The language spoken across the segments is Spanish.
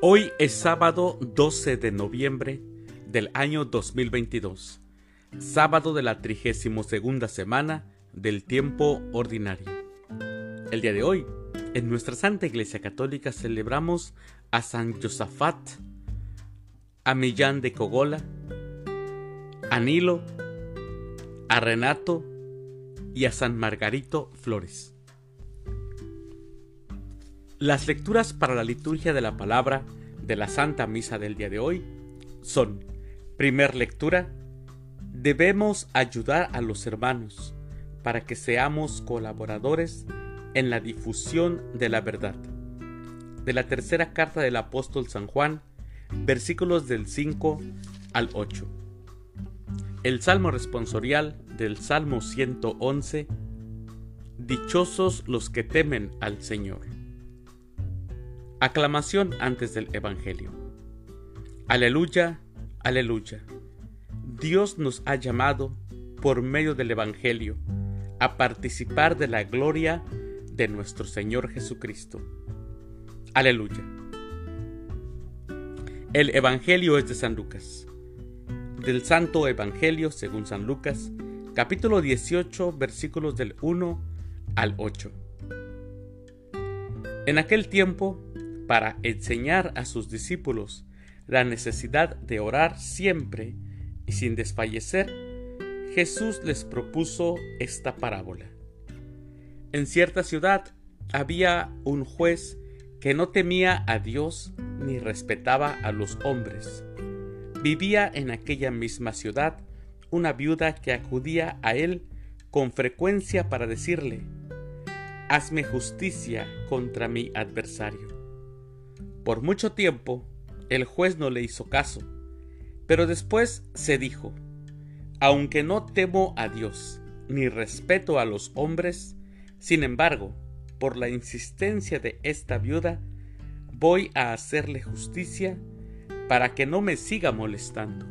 Hoy es sábado 12 de noviembre del año 2022, sábado de la 32 semana del tiempo ordinario. El día de hoy, en nuestra Santa Iglesia Católica celebramos a San Josafat, a Millán de Cogola, a Nilo, a Renato y a San Margarito Flores. Las lecturas para la liturgia de la palabra de la Santa Misa del día de hoy son, primer lectura, debemos ayudar a los hermanos para que seamos colaboradores en la difusión de la verdad. De la tercera carta del apóstol San Juan, versículos del 5 al 8. El Salmo responsorial del Salmo 111, Dichosos los que temen al Señor. Aclamación antes del Evangelio. Aleluya, aleluya. Dios nos ha llamado, por medio del Evangelio, a participar de la gloria de nuestro Señor Jesucristo. Aleluya. El Evangelio es de San Lucas. Del Santo Evangelio según San Lucas, capítulo 18, versículos del 1 al 8. En aquel tiempo, para enseñar a sus discípulos la necesidad de orar siempre y sin desfallecer, Jesús les propuso esta parábola. En cierta ciudad había un juez que no temía a Dios ni respetaba a los hombres. Vivía en aquella misma ciudad una viuda que acudía a él con frecuencia para decirle, Hazme justicia contra mi adversario. Por mucho tiempo el juez no le hizo caso, pero después se dijo, aunque no temo a Dios ni respeto a los hombres, sin embargo, por la insistencia de esta viuda, voy a hacerle justicia para que no me siga molestando.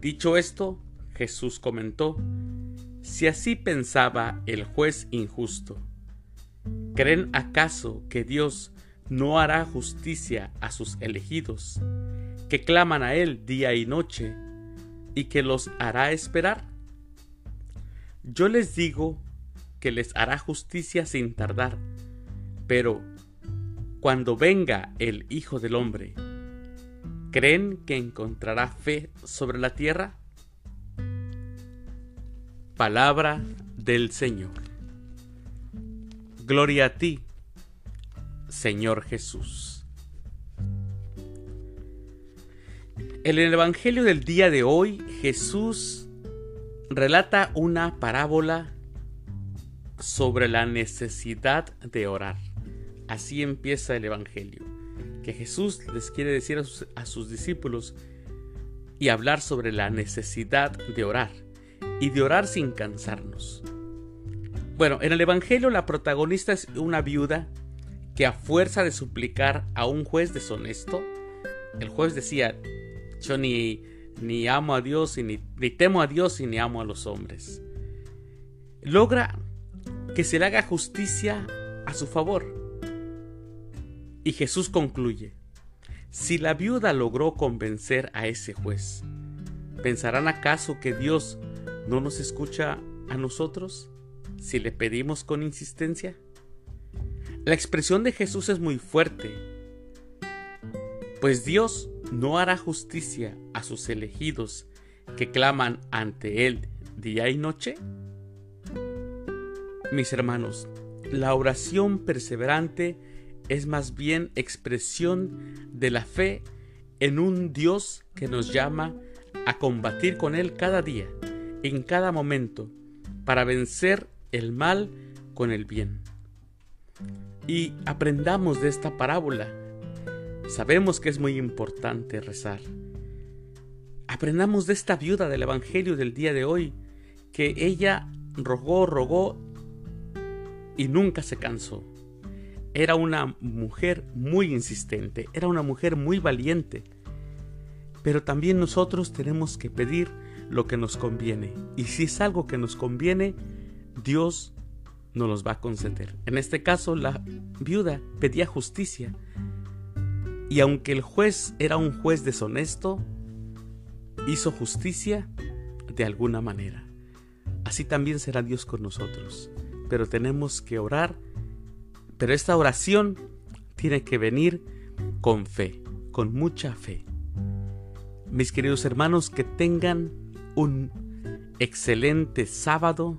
Dicho esto, Jesús comentó, si así pensaba el juez injusto, ¿creen acaso que Dios no hará justicia a sus elegidos, que claman a Él día y noche, y que los hará esperar? Yo les digo que les hará justicia sin tardar, pero cuando venga el Hijo del Hombre, ¿creen que encontrará fe sobre la tierra? Palabra del Señor. Gloria a ti, Señor Jesús. En el Evangelio del día de hoy, Jesús relata una parábola sobre la necesidad de orar. Así empieza el Evangelio, que Jesús les quiere decir a sus, a sus discípulos y hablar sobre la necesidad de orar y de orar sin cansarnos. Bueno, en el Evangelio la protagonista es una viuda que a fuerza de suplicar a un juez deshonesto, el juez decía, yo ni, ni amo a Dios, y ni, ni temo a Dios y ni amo a los hombres, logra que se le haga justicia a su favor. Y Jesús concluye, si la viuda logró convencer a ese juez, ¿pensarán acaso que Dios no nos escucha a nosotros si le pedimos con insistencia? La expresión de Jesús es muy fuerte, pues Dios no hará justicia a sus elegidos que claman ante Él día y noche. Mis hermanos, la oración perseverante es más bien expresión de la fe en un Dios que nos llama a combatir con Él cada día, en cada momento, para vencer el mal con el bien y aprendamos de esta parábola. Sabemos que es muy importante rezar. Aprendamos de esta viuda del Evangelio del día de hoy, que ella rogó, rogó y nunca se cansó. Era una mujer muy insistente, era una mujer muy valiente. Pero también nosotros tenemos que pedir lo que nos conviene. Y si es algo que nos conviene, Dios no los va a conceder. En este caso, la viuda pedía justicia. Y aunque el juez era un juez deshonesto, hizo justicia de alguna manera. Así también será Dios con nosotros. Pero tenemos que orar. Pero esta oración tiene que venir con fe, con mucha fe. Mis queridos hermanos, que tengan un excelente sábado.